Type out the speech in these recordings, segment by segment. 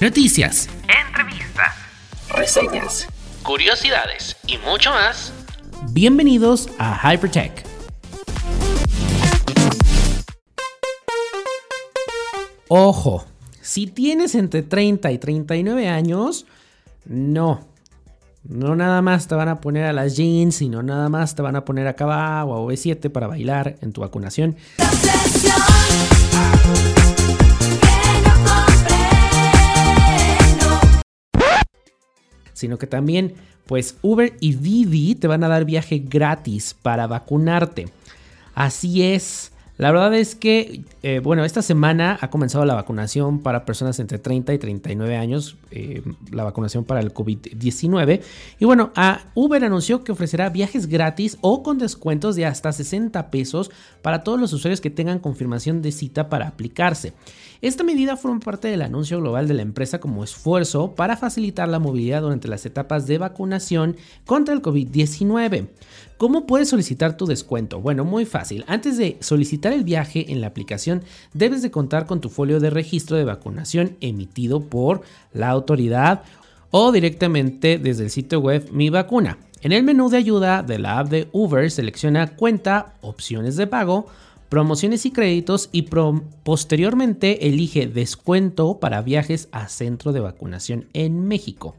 Noticias, entrevistas, reseñas, curiosidades y mucho más. Bienvenidos a Hypertech. Ojo, si tienes entre 30 y 39 años, no. No nada más te van a poner a las jeans, sino nada más te van a poner a Cava o a V7 para bailar en tu vacunación. Sino que también, pues Uber y Didi te van a dar viaje gratis para vacunarte. Así es. La verdad es que, eh, bueno, esta semana ha comenzado la vacunación para personas entre 30 y 39 años, eh, la vacunación para el COVID-19. Y bueno, Uber anunció que ofrecerá viajes gratis o con descuentos de hasta 60 pesos para todos los usuarios que tengan confirmación de cita para aplicarse. Esta medida forma parte del anuncio global de la empresa como esfuerzo para facilitar la movilidad durante las etapas de vacunación contra el COVID-19. ¿Cómo puedes solicitar tu descuento? Bueno, muy fácil. Antes de solicitar el viaje en la aplicación, debes de contar con tu folio de registro de vacunación emitido por la autoridad o directamente desde el sitio web Mi Vacuna. En el menú de ayuda de la app de Uber, selecciona cuenta, opciones de pago, promociones y créditos y posteriormente elige descuento para viajes a centro de vacunación en México.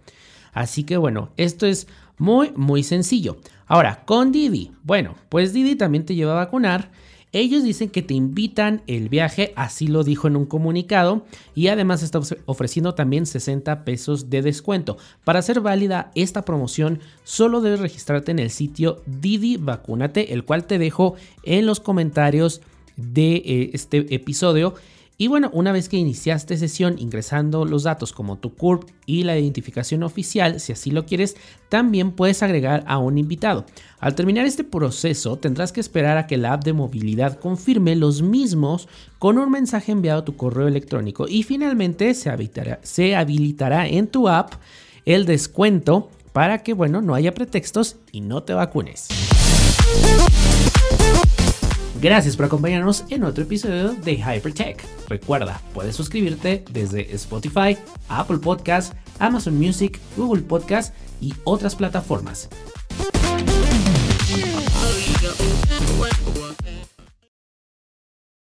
Así que bueno, esto es muy, muy sencillo. Ahora, con Didi. Bueno, pues Didi también te lleva a vacunar. Ellos dicen que te invitan el viaje, así lo dijo en un comunicado, y además está ofreciendo también 60 pesos de descuento. Para hacer válida esta promoción, solo debes registrarte en el sitio Didi Vacúnate, el cual te dejo en los comentarios de eh, este episodio. Y bueno, una vez que iniciaste sesión ingresando los datos como tu CURP y la identificación oficial, si así lo quieres, también puedes agregar a un invitado. Al terminar este proceso, tendrás que esperar a que la app de movilidad confirme los mismos con un mensaje enviado a tu correo electrónico y finalmente se habilitará, se habilitará en tu app el descuento para que, bueno, no haya pretextos y no te vacunes. Gracias por acompañarnos en otro episodio de Hypertech. Recuerda, puedes suscribirte desde Spotify, Apple Podcast, Amazon Music, Google Podcast y otras plataformas.